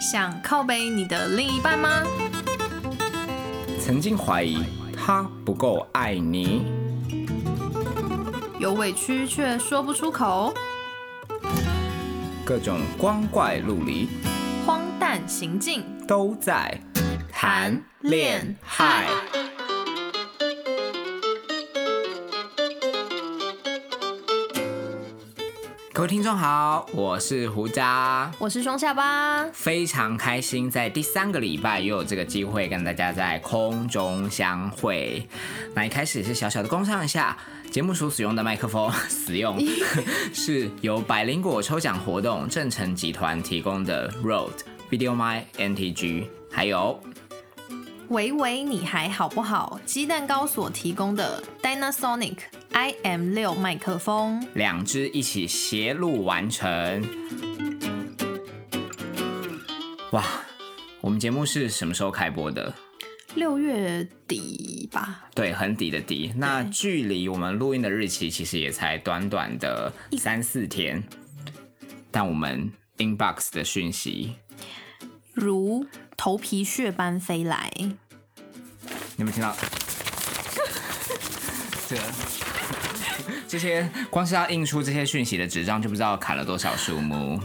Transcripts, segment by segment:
想靠背你的另一半吗？曾经怀疑他不够爱你，有委屈却说不出口，各种光怪陆离荒诞行径，都在谈恋爱。各位听众好，我是胡渣，我是双下巴。非常开心在第三个礼拜又有这个机会跟大家在空中相会。那一开始是小小的工商一下，节目所使用的麦克风 使用 是由百灵果抽奖活动正成集团提供的 Rode Video My NTG，还有喂喂，你还好不好？鸡蛋糕所提供的 Dynasonic IM 六麦克风，两支一起协录完成。哇，我们节目是什么时候开播的？六月底吧。对，很底的底。那距离我们录音的日期其实也才短短的三四天，但我们 inbox 的讯息如头皮屑般飞来。你有没有听到？这个 这些光是要印出这些讯息的纸张，就不知道砍了多少树木。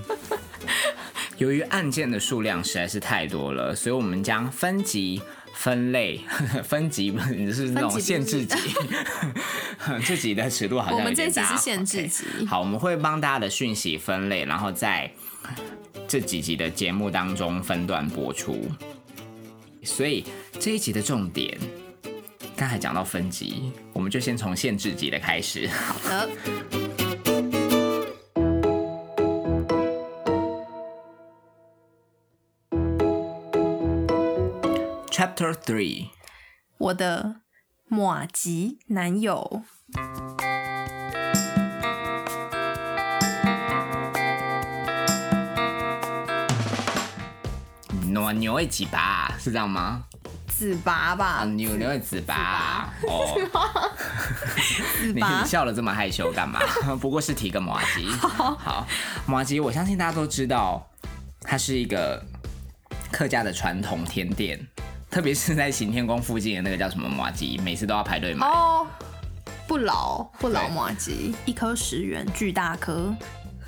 由于案件的数量实在是太多了，所以我们将分级、分类、分级，不是那种限制级。这集的尺度好像我们这集有点大。是限制级好，我们会帮大家的讯息分类，然后在这几集的节目当中分段播出。所以这一集的重点，刚才讲到分级，我们就先从限制级的开始。好的，Chapter Three，我的马吉男友。牛会几拔是这样吗？子拔吧啊，，牛牛会子拔哦。你你笑的这么害羞干嘛？不过是提个马吉。好，马吉，我相信大家都知道，它是一个客家的传统甜点，特别是在行天宫附近的那个叫什么马吉，每次都要排队买。哦，不老不老对马吉，一颗十元，巨大颗。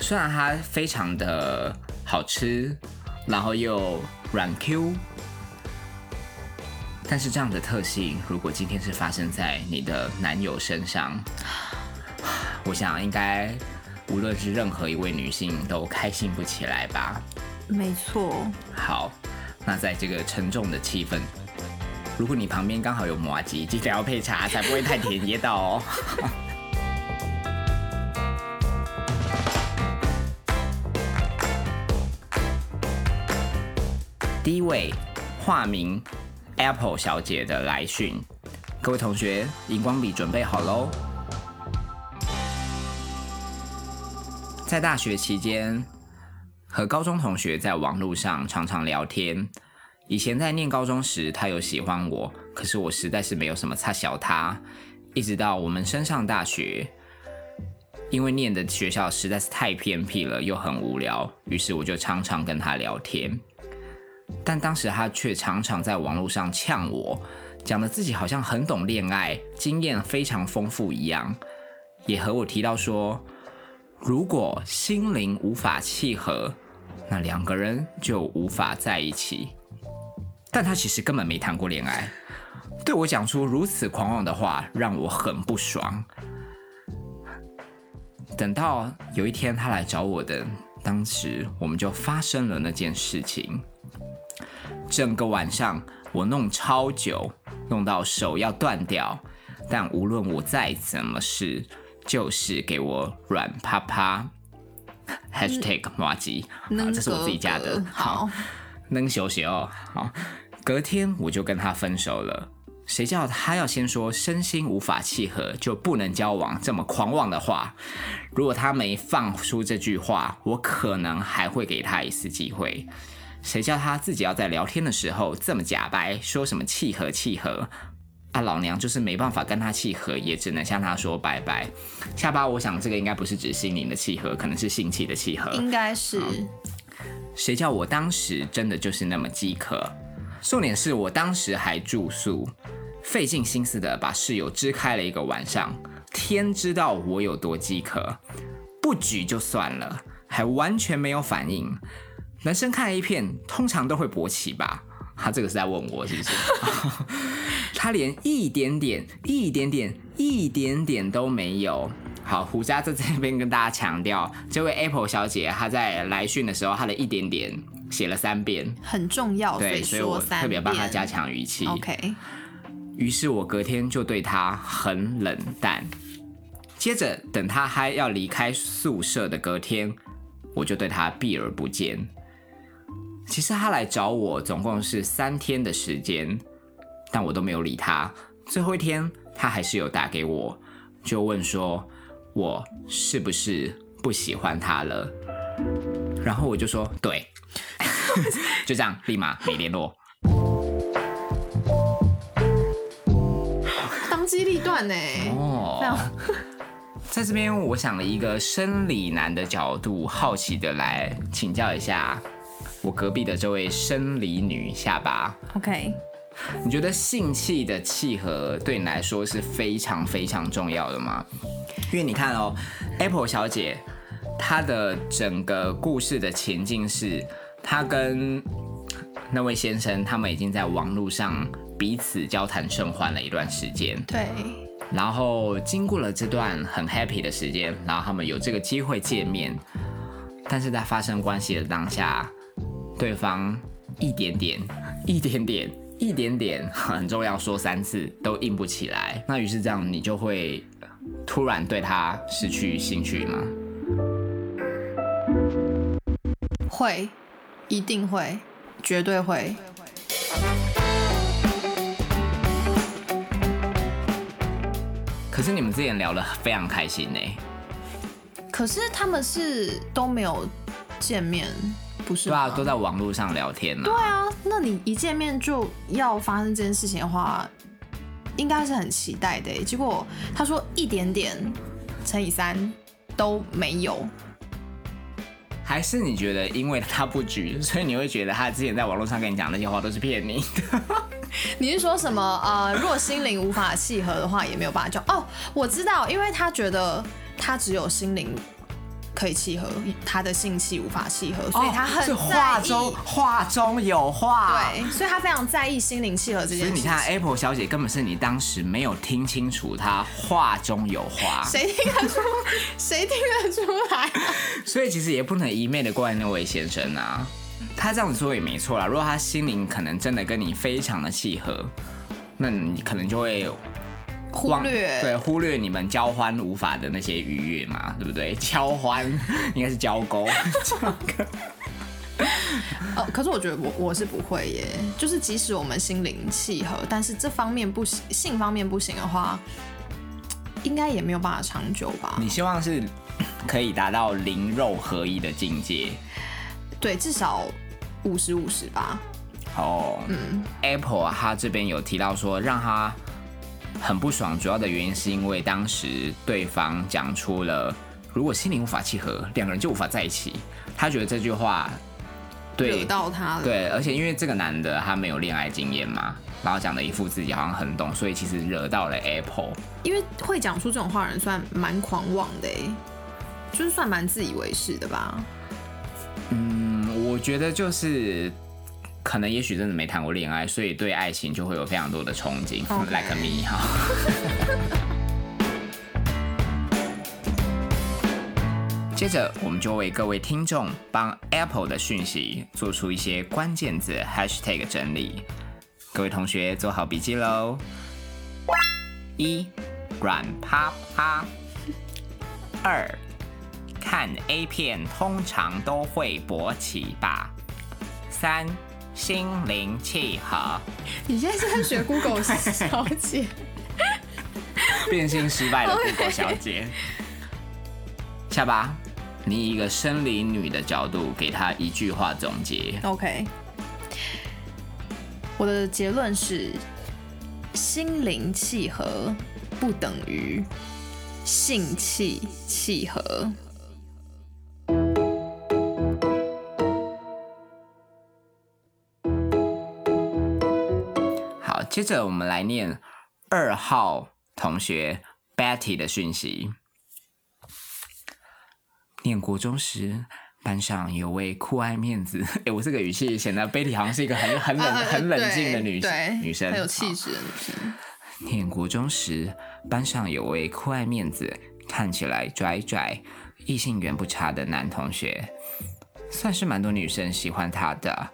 虽然它非常的好吃，然后又软 Q，但是这样的特性，如果今天是发生在你的男友身上，我想应该无论是任何一位女性都开心不起来吧。没错，好，那在这个沉重的气氛，如果你旁边刚好有麻吉，记得要配茶，才不会太甜噎到哦。第一位，化名 Apple 小姐的来讯，各位同学，荧光笔准备好喽。在大学期间，和高中同学在网络上常常聊天。以前在念高中时，他有喜欢我，可是我实在是没有什么差小他。一直到我们升上大学，因为念的学校实在是太偏僻了，又很无聊，于是我就常常跟他聊天。但当时他却常常在网络上呛我，讲的自己好像很懂恋爱，经验非常丰富一样，也和我提到说，如果心灵无法契合，那两个人就无法在一起。但他其实根本没谈过恋爱，对我讲出如此狂妄的话，让我很不爽。等到有一天他来找我的，当时我们就发生了那件事情。整个晚上我弄超久，弄到手要断掉，但无论我再怎么试，就是给我软趴趴。Hashtag 麻吉，啊，这是我自己加的。好，能休息哦。好，隔天我就跟他分手了。谁叫他要先说身心无法契合就不能交往这么狂妄的话？如果他没放出这句话，我可能还会给他一次机会。谁叫他自己要在聊天的时候这么假白，说什么契合契合啊，老娘就是没办法跟他契合，也只能向他说拜拜。下巴，我想这个应该不是指心灵的契合，可能是性气的契合。应该是。谁叫我当时真的就是那么饥渴？重点是我当时还住宿，费尽心思的把室友支开了一个晚上。天知道我有多饥渴，不举就算了，还完全没有反应。男生看 A 片通常都会勃起吧？他这个是在问我是不是？他连一点点、一点点、一点点都没有。好，胡渣在这边跟大家强调，这位 Apple 小姐她在来讯的时候，她的一点点写了三遍，很重要，对，所以我特别帮她加强语气。OK。于是我隔天就对她很冷淡。接着等她还要离开宿舍的隔天，我就对她避而不见。其实他来找我总共是三天的时间，但我都没有理他。最后一天，他还是有打给我，就问说。我是不是不喜欢他了？然后我就说对，就这样，立马没联络。当机立断呢？哦，在这边，我想了一个生理男的角度，好奇的来请教一下我隔壁的这位生理女下巴。OK。你觉得性器的契合对你来说是非常非常重要的吗？因为你看哦，Apple 小姐她的整个故事的前进是，她跟那位先生他们已经在网络上彼此交谈甚欢了一段时间。对。然后经过了这段很 happy 的时间，然后他们有这个机会见面，但是在发生关系的当下，对方 一点点，一点点。一点点很重要，说三次都硬不起来，那于是这样，你就会突然对他失去兴趣吗？会，一定会，绝对会。可是你们之前聊得非常开心呢。可是他们是都没有见面。不是对啊，都在网络上聊天呢。对啊，那你一见面就要发生这件事情的话，应该是很期待的。结果他说一点点乘以三都没有，还是你觉得因为他不举，所以你会觉得他之前在网络上跟你讲那些话都是骗你的？你是说什么？呃，若心灵无法契合的话，也没有办法叫哦，我知道，因为他觉得他只有心灵。可以契合他的性气无法契合，所以他很在意。话中话中有话，对，所以他非常在意心灵契合这件事。所以你看，Apple 小姐根本是你当时没有听清楚，她话中有话。谁听得出？谁听得出来？所以其实也不能一昧的怪那位先生啊，他这样子说也没错啦。如果他心灵可能真的跟你非常的契合，那你可能就会。忽略对忽略你们交欢无法的那些愉悦嘛，对不对？交欢应该是交勾。哦，可是我觉得我我是不会耶，就是即使我们心灵契合，但是这方面不行，性方面不行的话，应该也没有办法长久吧？你希望是可以达到灵肉合一的境界？对，至少五十五十吧。哦，嗯，Apple 他这边有提到说让他。很不爽，主要的原因是因为当时对方讲出了“如果心灵无法契合，两个人就无法在一起”。他觉得这句话对到他了，对，而且因为这个男的他没有恋爱经验嘛，然后讲的一副自己好像很懂，所以其实惹到了 Apple。因为会讲出这种话人算蛮狂妄的，就是算蛮自以为是的吧。嗯，我觉得就是。可能也许真的没谈过恋爱，所以对爱情就会有非常多的憧憬，like me 哈。接着，我们就为各位听众帮 Apple 的讯息做出一些关键字 hashtag 整理，各位同学做好笔记喽。一，软趴趴。二，看 A 片通常都会勃起吧。三。心灵契合。你现在是在学 Google 小姐？变性失败的 Google 小姐。下巴，你以一个生理女的角度，给她一句话总结。OK。我的结论是，心灵契合不等于性气契合。接着我们来念二号同学 Betty 的讯息。念国中时，班上有位酷爱面子，哎，我这个语气显得 Betty 好像是一个很很冷、很冷静的女对女生，很有气质的女生。念国中时，班上有位酷爱面子、看起来拽拽、异性缘不差的男同学，算是蛮多女生喜欢他的。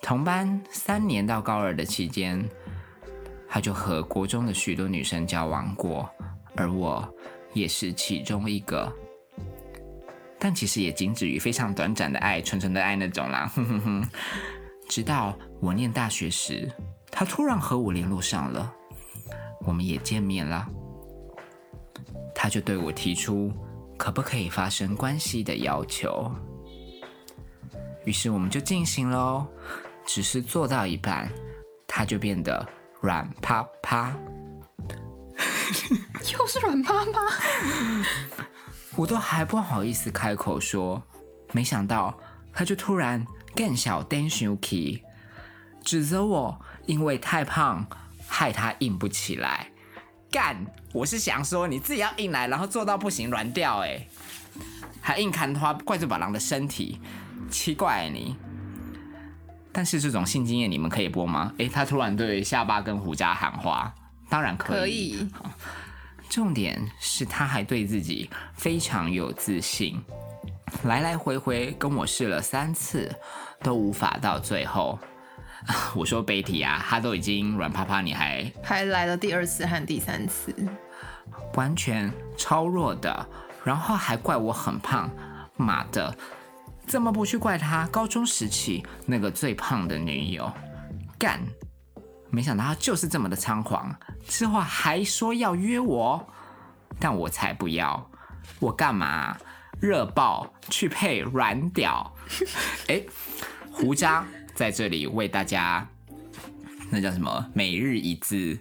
同班三年到高二的期间，他就和国中的许多女生交往过，而我也是其中一个。但其实也仅止于非常短暂的爱，纯纯的爱那种啦。哼哼哼。直到我念大学时，他突然和我联络上了。我们也见面了，他就对我提出可不可以发生关系的要求，于是我们就进行喽。只是做到一半，他就变得软趴趴，又是软趴趴，我都还不好意思开口说，没想到他就突然更小 d a n s u k y 指责我因为太胖。害他硬不起来，干！我是想说你自己要硬来，然后做到不行软掉，哎，还硬砍他怪罪把狼的身体，奇怪你。但是这种性经验你们可以播吗？哎，他突然对下巴跟胡家喊话，当然可以。可以。重点是他还对自己非常有自信，来来回回跟我试了三次，都无法到最后。我说 Betty 啊，他都已经软趴趴，你还还来了第二次和第三次，完全超弱的，然后还怪我很胖，妈的，怎么不去怪他高中时期那个最胖的女友？干，没想到他就是这么的猖狂，之后还说要约我，但我才不要，我干嘛热爆去配软屌？哎，胡渣。在这里为大家，那叫什么？每日一字。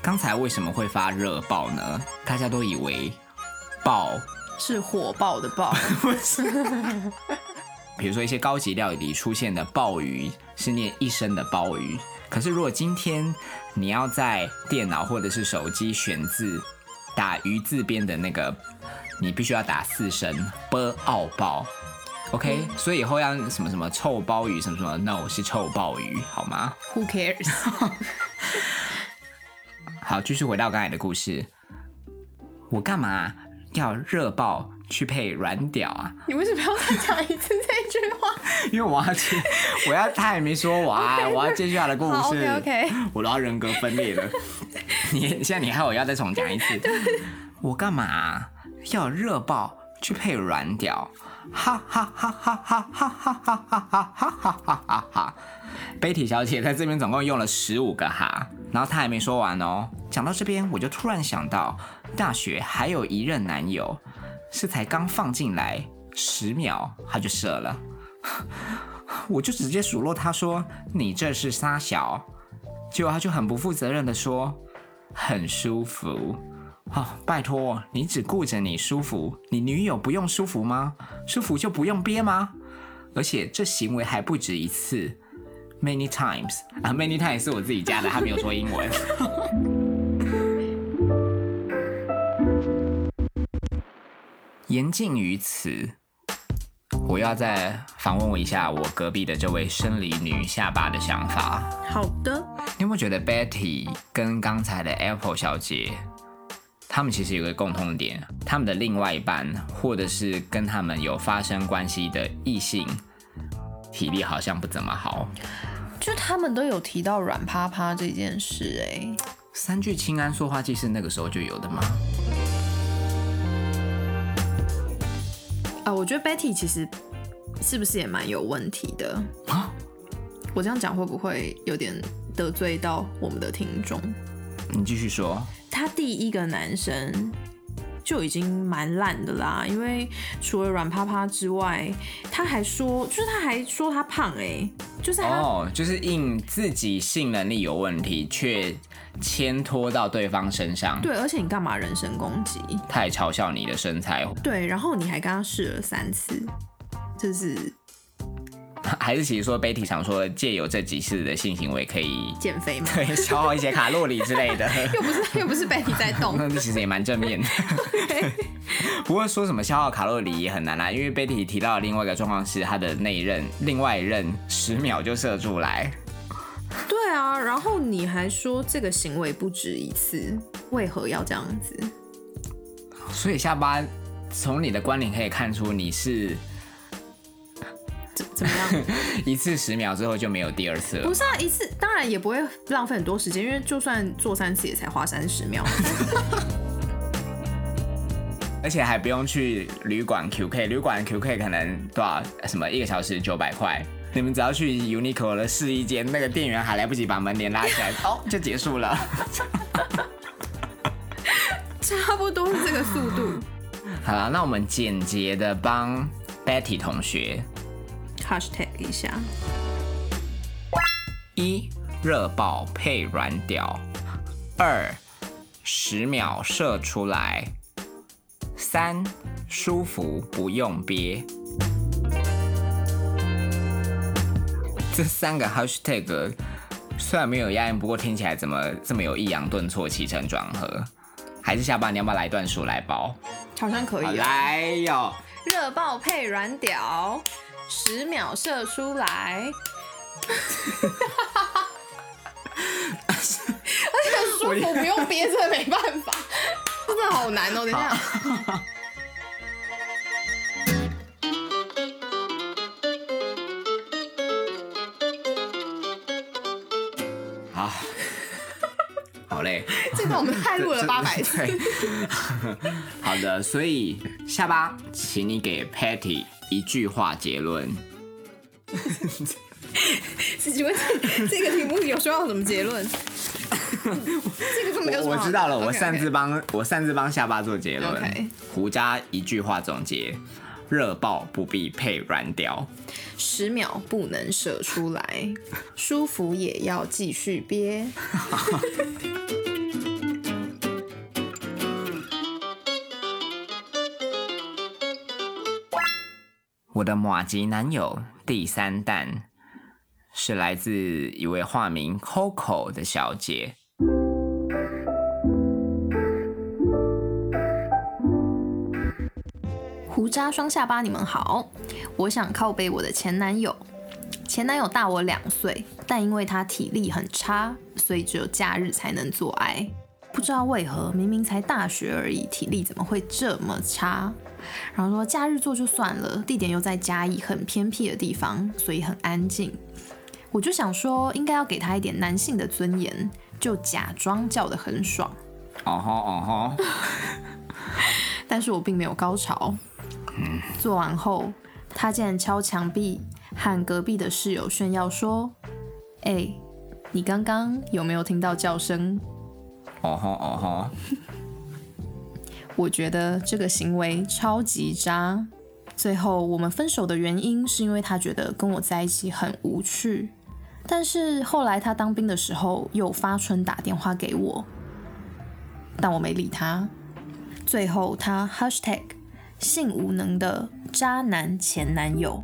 刚才为什么会发热爆呢？大家都以为爆是火爆的爆，不是。比如说一些高级料理出现的鲍鱼是念一声的鲍鱼，可是如果今天你要在电脑或者是手机选字打鱼字边的那个，你必须要打四声 b 奥鲍。OK，所以以后要什么什么臭鲍鱼什么什么，No 是臭鲍鱼，好吗？Who cares？好，继续回到刚才的故事。我干嘛要热爆去配软屌啊？你为什么要再讲一次这句话？因为我要接，我要他还没说完，我要接下来的故事。OK OK，我都要人格分裂了。你现在你害我要再重讲一次。我干嘛要热爆去配软屌？哈哈哈哈哈哈哈哈哈哈哈哈哈哈哈！贝蒂小姐在这边总共用了十五个哈，然后她还没说完哦。讲到这边，我就突然想到，大学还有一任男友，是才刚放进来十秒他就射了，我就直接数落他说：“你这是撒小。”结果他就很不负责任的说：“很舒服。”哦，拜托，你只顾着你舒服，你女友不用舒服吗？舒服就不用憋吗？而且这行为还不止一次，many times 啊，many times 是我自己加的，他没有说英文。言尽于此，我要再访问我一下我隔壁的这位生理女下巴的想法。好的，你有没有觉得 Betty 跟刚才的 Apple 小姐？他们其实有个共通点，他们的另外一半，或者是跟他们有发生关系的异性，体力好像不怎么好。就他们都有提到软趴趴这件事，哎，三聚氰胺塑化剂是那个时候就有的吗？啊，我觉得 Betty 其实是不是也蛮有问题的啊？我这样讲会不会有点得罪到我们的听众？你继续说。他第一个男生就已经蛮烂的啦，因为除了软趴趴之外，他还说，就是他还说他胖哎，就是、哦，就是因自己性能力有问题，却牵拖到对方身上，对，而且你干嘛人身攻击？他也嘲笑你的身材，对，然后你还跟他试了三次，就是 还是其实说 Betty 常说，借由这几次的性行为可以减肥吗？对消耗一些卡路里之类的。又不是又不是 Betty 在动，那其实也蛮正面的。不过说什么消耗卡路里也很难啦，因为 Betty 提到的另外一个状况是，他的那一任另外一任十秒就射出来。对啊，然后你还说这个行为不止一次，为何要这样子？所以下巴从你的观点可以看出，你是怎怎么样？一次十秒之后就没有第二次了不。是啊，一次当然也不会浪费很多时间，因为就算做三次也才花三十秒。而且还不用去旅馆 QK，旅馆 QK 可能多少什么一个小时九百块，你们只要去 Uniqlo 的试衣间，那个店员还来不及把门帘拉起来，哦就结束了。差不多是这个速度。好了，那我们简洁的帮 Betty 同学 Hashtag 一下，一热爆配软屌，二十秒射出来，三舒服不用憋。这三个 hashtag 虽然没有押韵，不过听起来怎么这么有抑扬顿挫、起承转合？还是下巴你要不要来段数来包？好像可以啊。来哟！热爆配软屌，十秒射出来。而且很舒服，不用憋着，没办法，真的好难哦。等一下，好，好嘞。这个我们太录了八百次。对，好的，所以下巴，请你给 Patty 一句话结论。请问这这个题目有需要什么结论？这个根本有什么好？我知道了，我擅自帮我擅自帮下巴做结论。胡渣一句话总结：热爆不必配软屌。十秒不能射出来，舒服也要继续憋。我的马吉男友第三弹是来自一位化名 Coco 的小姐。胡渣双下巴，你们好，我想靠背我的前男友。前男友大我两岁，但因为他体力很差，所以只有假日才能做爱。不知道为何，明明才大学而已，体力怎么会这么差？然后说假日做就算了，地点又在嘉义很偏僻的地方，所以很安静。我就想说，应该要给他一点男性的尊严，就假装叫得很爽。哦吼哦吼，但是我并没有高潮。做完后，他竟然敲墙壁，和隔壁的室友炫耀说：“哎、你刚刚有没有听到叫声？哦吼哦吼，我觉得这个行为超级渣。最后我们分手的原因是因为他觉得跟我在一起很无趣，但是后来他当兵的时候又发春打电话给我，但我没理他。最后他 hashtag 性无能的渣男前男友，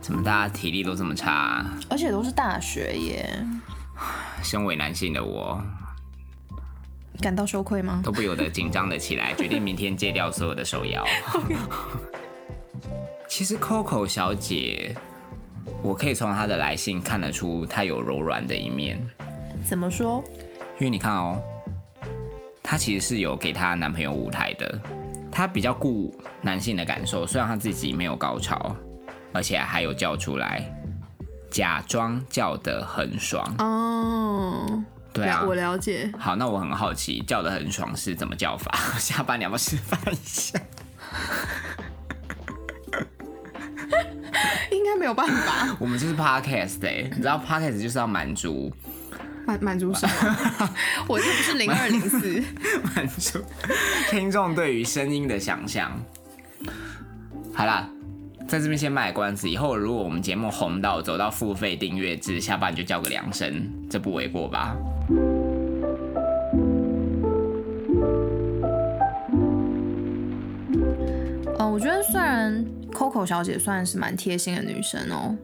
怎么大家体力都这么差、啊？而且都是大学耶，身为男性的我，感到羞愧吗？都不由得紧张了起来，决定明天戒掉所有的手摇。其实 Coco 小姐，我可以从她的来信看得出她有柔软的一面，怎么说？因为你看哦，她其实是有给她男朋友舞台的，她比较顾男性的感受，虽然她自己没有高潮，而且还有叫出来，假装叫得很爽。哦，对啊，我了解。好，那我很好奇，叫的很爽是怎么叫法？下班你要不要示范一下？应该没有办法我们就是 podcast 哎、你知道 podcast 就是要满足满满足什么？我这不是零二零四。满足听众对于声音的想象。好啦，在这边先卖关子，以后如果我们节目红到走到付费订阅制，下班就叫个两声，这不为过吧？嗯，我觉得虽然 Coco 小姐算是蛮贴心的女生哦，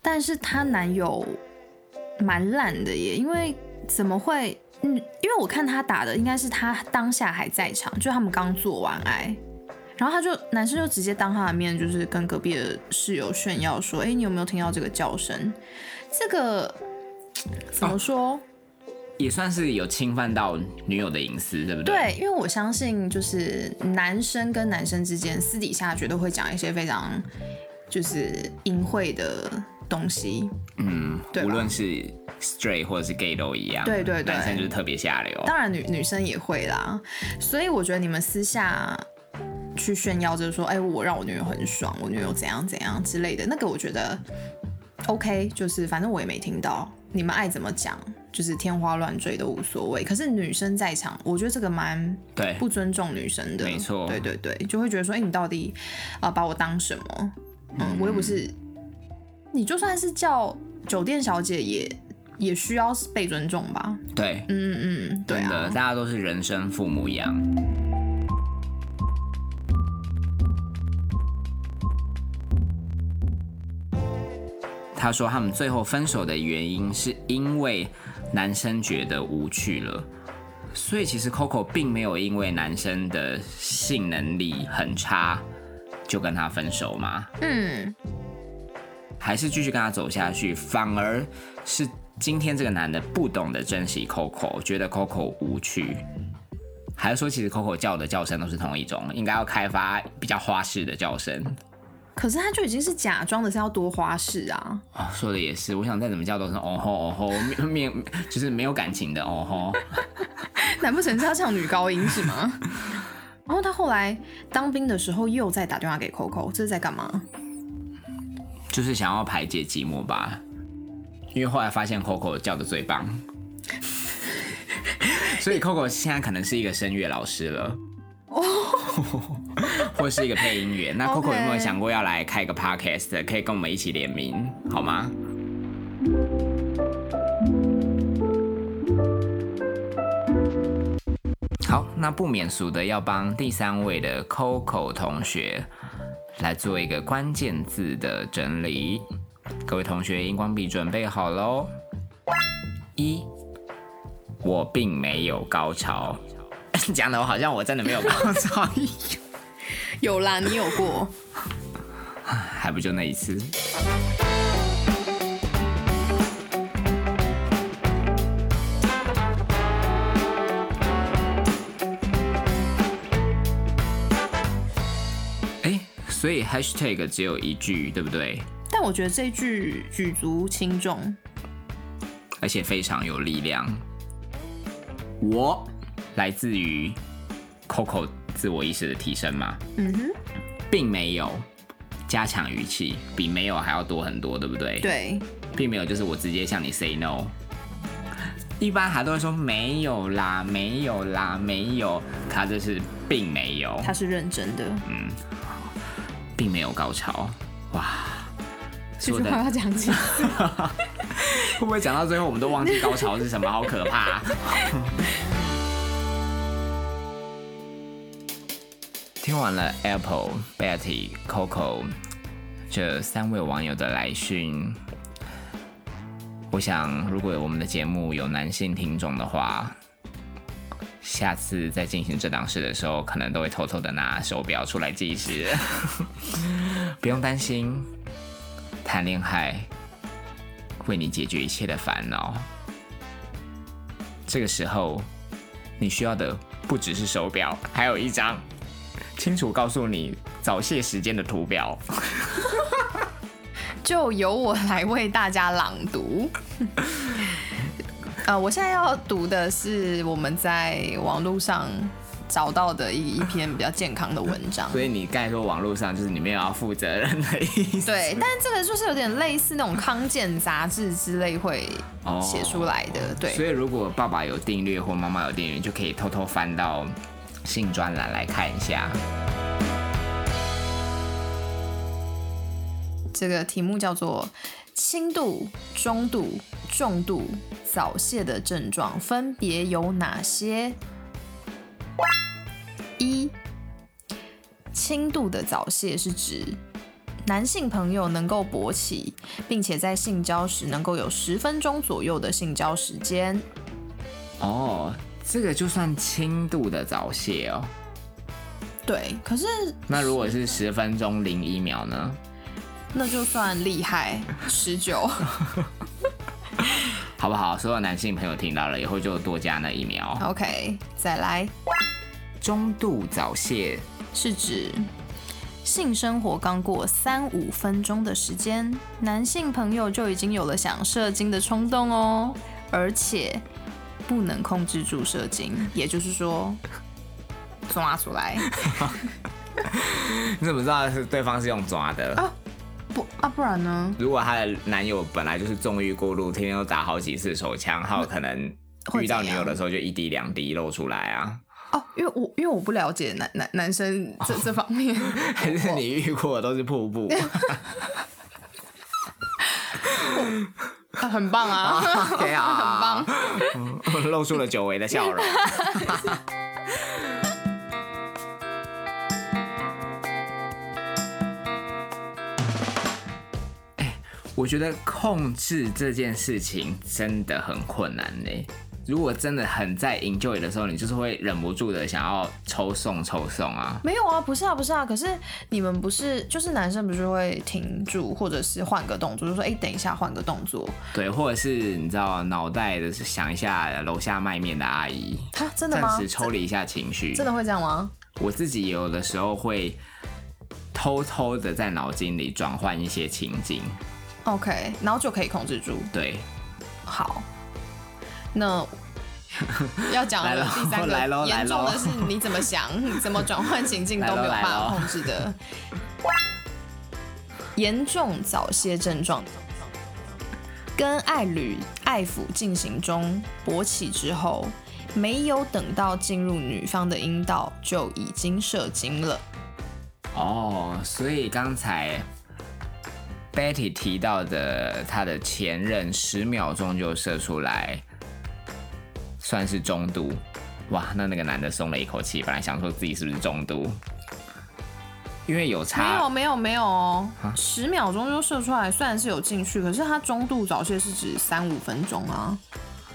但是她男友蛮烂的耶，因为怎么会？嗯，因为我看她打的应该是她当下还在场，就他们刚做完爱，然后他就男生就直接当他的面，就是跟隔壁的室友炫耀说：“哎，你有没有听到这个叫声？这个怎么说？也算是有侵犯到女友的隐私，对不对？对，因为我相信，就是男生跟男生之间私底下绝对会讲一些非常就是淫秽的东西。嗯，无论是 straight 或者是 gay 都一样。对对对男生就是特别下流。当然女女生也会啦，所以我觉得你们私下去炫耀，就是说，哎、我让我女友很爽，我女友怎样怎样之类的，那个我觉得 OK，就是反正我也没听到，你们爱怎么讲，就是天花乱坠都无所谓。可是女生在场，我觉得这个蛮对，不尊重女生的，没错对对对，就会觉得说，哎、你到底啊、把我当什么？嗯，我又不是，你就算是叫酒店小姐也也需要被尊重吧？对，嗯嗯嗯，对，啊大，家都是人生父母一样。他说他们最后分手的原因是因为男生觉得无趣了，所以其实 Coco 并没有因为男生的性能力很差就跟他分手嘛，嗯。还是继续跟他走下去，反而是今天这个男的不懂得珍惜 Coco，觉得 Coco 无趣，还是说其实 Coco 叫的叫声都是同一种，应该要开发比较花式的叫声。可是他就已经是假装的，是要多花式啊！哦，说的也是，我想再怎么叫都是哦吼哦吼，面 面就是没有感情的哦吼。难不成是要唱女高音是吗？然后他后来当兵的时候又再打电话给 Coco，这是在干嘛？就是想要排解寂寞吧，因为后来发现 Coco 叫的最棒，所以 Coco 现在可能是一个声乐老师了。或是一个配音员，那 Coco 有没有想过要来开个 podcast，可以跟我们一起联名，好吗？好，那不免俗的要帮第三位的 Coco 同学来做一个关键字的整理。各位同学，荧光笔准备好喽。一，我并没有高潮，讲的我好像我真的没有高潮一样，有啦，你有过。还不就那一次。哎，所以 hashtag 只有一句，对不对？但我觉得这句举足轻重。而且非常有力量。我来自于 Coco 自我意识的提升嘛，嗯哼，并没有加强语气，比没有还要多很多，对不对？，对，并没有就是我直接向你 say no。一般还都会说没有啦，没有啦，没有。他这是并没有，他是认真的。嗯并没有高潮。哇，说的这句话要讲清楚。会不会讲到最后我们都忘记高潮是什么？好可怕、听完了 Apple、Betty、Coco 这三位网友的来讯，我想如果我们的节目有男性听众的话，下次在进行这档事的时候，可能都会偷偷的拿手表出来计时。不用担心，谈恋爱为你解决一切的烦恼。这个时候，你需要的不只是手表，还有一张清楚告诉你早泄时间的图表。就由我来为大家朗读。呃，我现在要读的是我们在网络上找到的一一篇比较健康的文章。所以你刚才说网络上就是你没有要负责任的意思。对，但这个就是有点类似那种康健杂志之类会哦写出来的。对，所以如果爸爸有订阅或妈妈有订阅，就可以偷偷翻到性专栏来看一下。这个题目叫做轻度、中度、重度早泄的症状分别有哪些？一、轻度的早泄是指男性朋友能够勃起，并且在性交时能够有十分钟左右的性交时间。哦，这个就算轻度的早泄哦。对，可是那如果是十分钟零一秒呢？那就算厉害，持久。好不好？所有男性朋友听到了以后就多加那一秒。OK，再来，中度早泄是指性生活刚过三五分钟的时间，男性朋友就已经有了想射精的冲动哦，而且不能控制住射精，也就是说，抓出来你怎么知道是对方是用抓的？啊不啊，不然呢？如果她的男友本来就是纵欲过度，天天都打好几次手枪，还有可能遇到女友的时候就一滴两滴露出来啊？哦，因为我因为我不了解男男男生这这方面，还是你遇过的都是瀑布？啊很棒啊，OK 啊，很棒。露出了久违的笑容。哎，我觉得控制这件事情真的很困难呢。如果真的很在 enjoy 的时候，你就是会忍不住的想要抽送抽送啊。没有啊，不是啊，不是啊。可是你们不是，就是男生不是会停住，或者是换个动作，就说哎、等一下换个动作。对，或者是你知道脑袋的是想一下楼下卖面的阿姨，哈，真的吗暂时？抽离一下情绪。真的会这样吗？我自己有的时候会偷偷的在脑筋里转换一些情景，OK，然后就可以控制住。对，好，那 要讲的第三个严重的是你怎么想、怎么转换情境都没有办法控制的严重早泄症状。跟爱侣爱抚进行中勃起之后，没有等到进入女方的阴道就已经射精了。哦，所以刚才 Betty 提到的她的前任十秒钟就射出来，算是中度。哇，那那个男的松了一口气，本来想说自己是不是中度，因为有差没差有没有没有哦，十秒钟就射出来，虽然是有进去，可是他中度早泄是指三五分钟啊，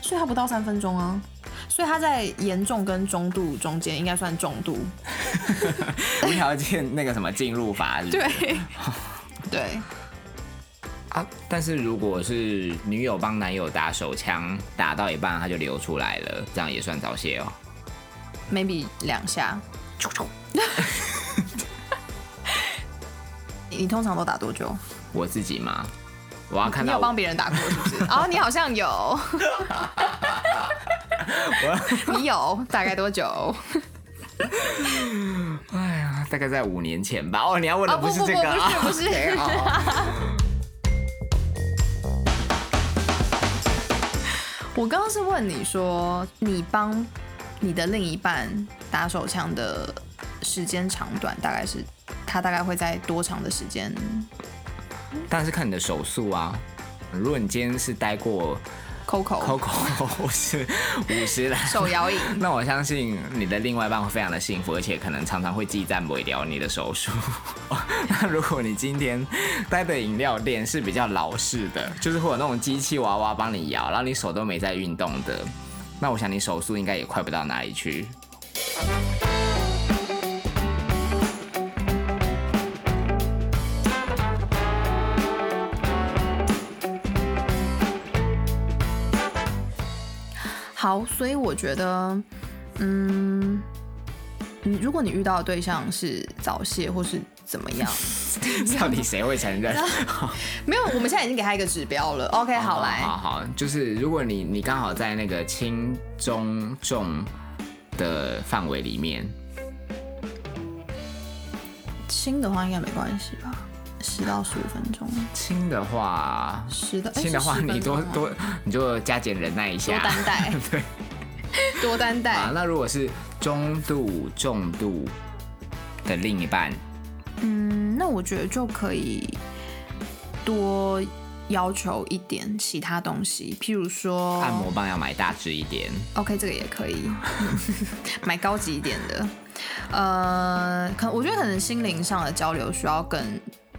所以他不到三分钟啊，所以他在严重跟中度中间应该算中度。无条件那个什么进入法。是不是对，对，啊，但是如果是女友帮男友打手枪，打到一半他就流出来了，这样也算早泄哦。maybe 两下。你 你通常都打多久？我自己嘛，我要看到你有帮别人打过是不是？哦，你好像有，你有大概多久？哎呀，大概在五年前吧。哦，你要问的哦不是这个啊？不是不是我刚刚是问你说，你帮你的另一半打手枪的时间长短大概是，他大概会在多长的时间？但是看你的手速啊。如果你今天是待过 Coco Coco 是五十来，手摇饮，那我相信你的另外一半会非常的幸福，而且可能常常会记赞不掉你的手速。那如果你今天待的饮料店是比较老式的，就是会有那种机器娃娃帮你摇，然后你手都没在运动的，那我想你手速应该也快不到哪里去。好，所以我觉得，嗯，你如果你遇到的对象是早泄或是怎么样，到底谁会承认？没有，我们现在已经给他一个指标了。OK，好来，好好，就是如果你你刚好在那个轻中重的范围里面，轻的话应该没关系吧？十到十五分钟，轻的话，十到哎轻的话你多多你就加减忍耐一下多下。担待，对多担待。啊，那如果是中度、重度的另一半，嗯，那我觉得就可以多要求一点其他东西，譬如说按摩棒要买大只一点。OK，这个也可以 买高级一点的。呃，可我觉得可能心灵上的交流需要更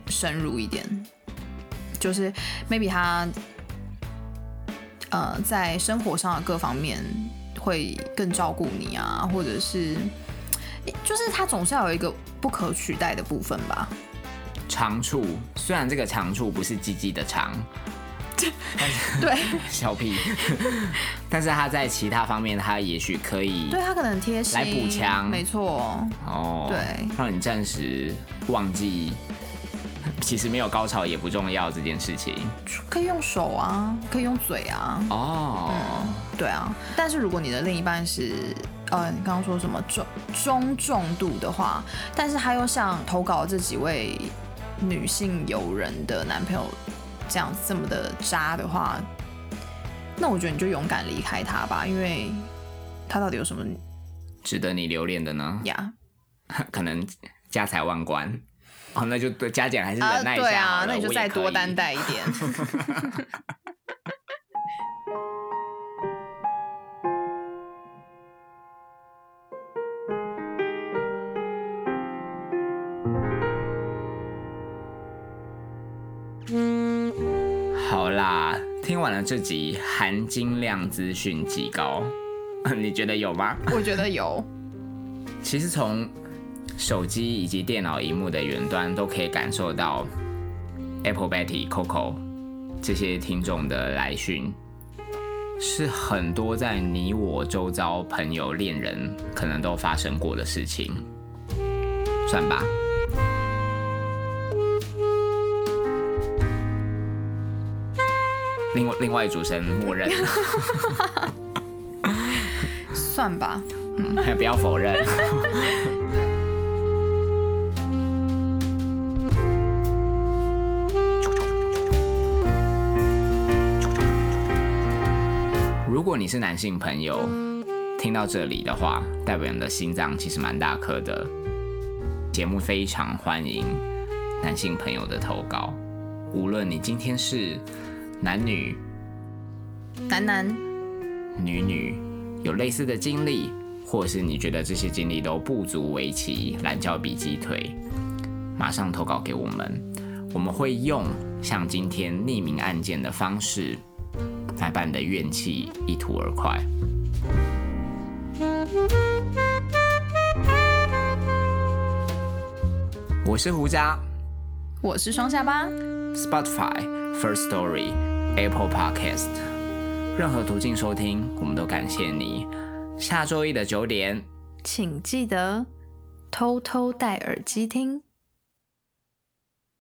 深入一点，就是 maybe 他呃在生活上的各方面会更照顾你啊，或者是就是他总是要有一个不可取代的部分吧。长处虽然这个长处不是鸡鸡的长，对，小屁，但是他在其他方面，他也许可以对他可能贴心来补强。没错，哦，对，让你暂时忘记，其实没有高潮也不重要这件事情。可以用手啊，可以用嘴啊，哦，对啊，但是如果你的另一半是呃，你刚刚说什么中中重度的话，但是他又像投稿这几位女性友人的男朋友这样子这么的渣的话，那我觉得你就勇敢离开他吧，因为他到底有什么值得你留恋的呢？呀？可能家财万贯。哦，那就对加减还是啊，忍耐一对啊，下好了那你就再多担待一点。好啦，听完了这集含金量资讯极高，你觉得有吗？我觉得有，其实从手机以及电脑荧幕的远端都可以感受到 Apple Betty、Coco 这些听众的来讯，是很多在你我周遭朋友、恋人可能都发生过的事情，算吧。另外，另外主持人默认，算吧。不要否认。你是男性朋友，听到这里的话，代表你的心脏其实蛮大颗的。节目非常欢迎男性朋友的投稿，无论你今天是男女、男男，女女有类似的经历，或是你觉得这些经历都不足为奇，懒觉比鸡腿，马上投稿给我们，我们会用像今天匿名案件的方式，来把你的怨气一吐而快。我是胡渣我是双下巴。，Spotify、First Story、Apple Podcast，任何途径收听，我们都感谢你。下周一的九点，请记得偷偷戴耳机听。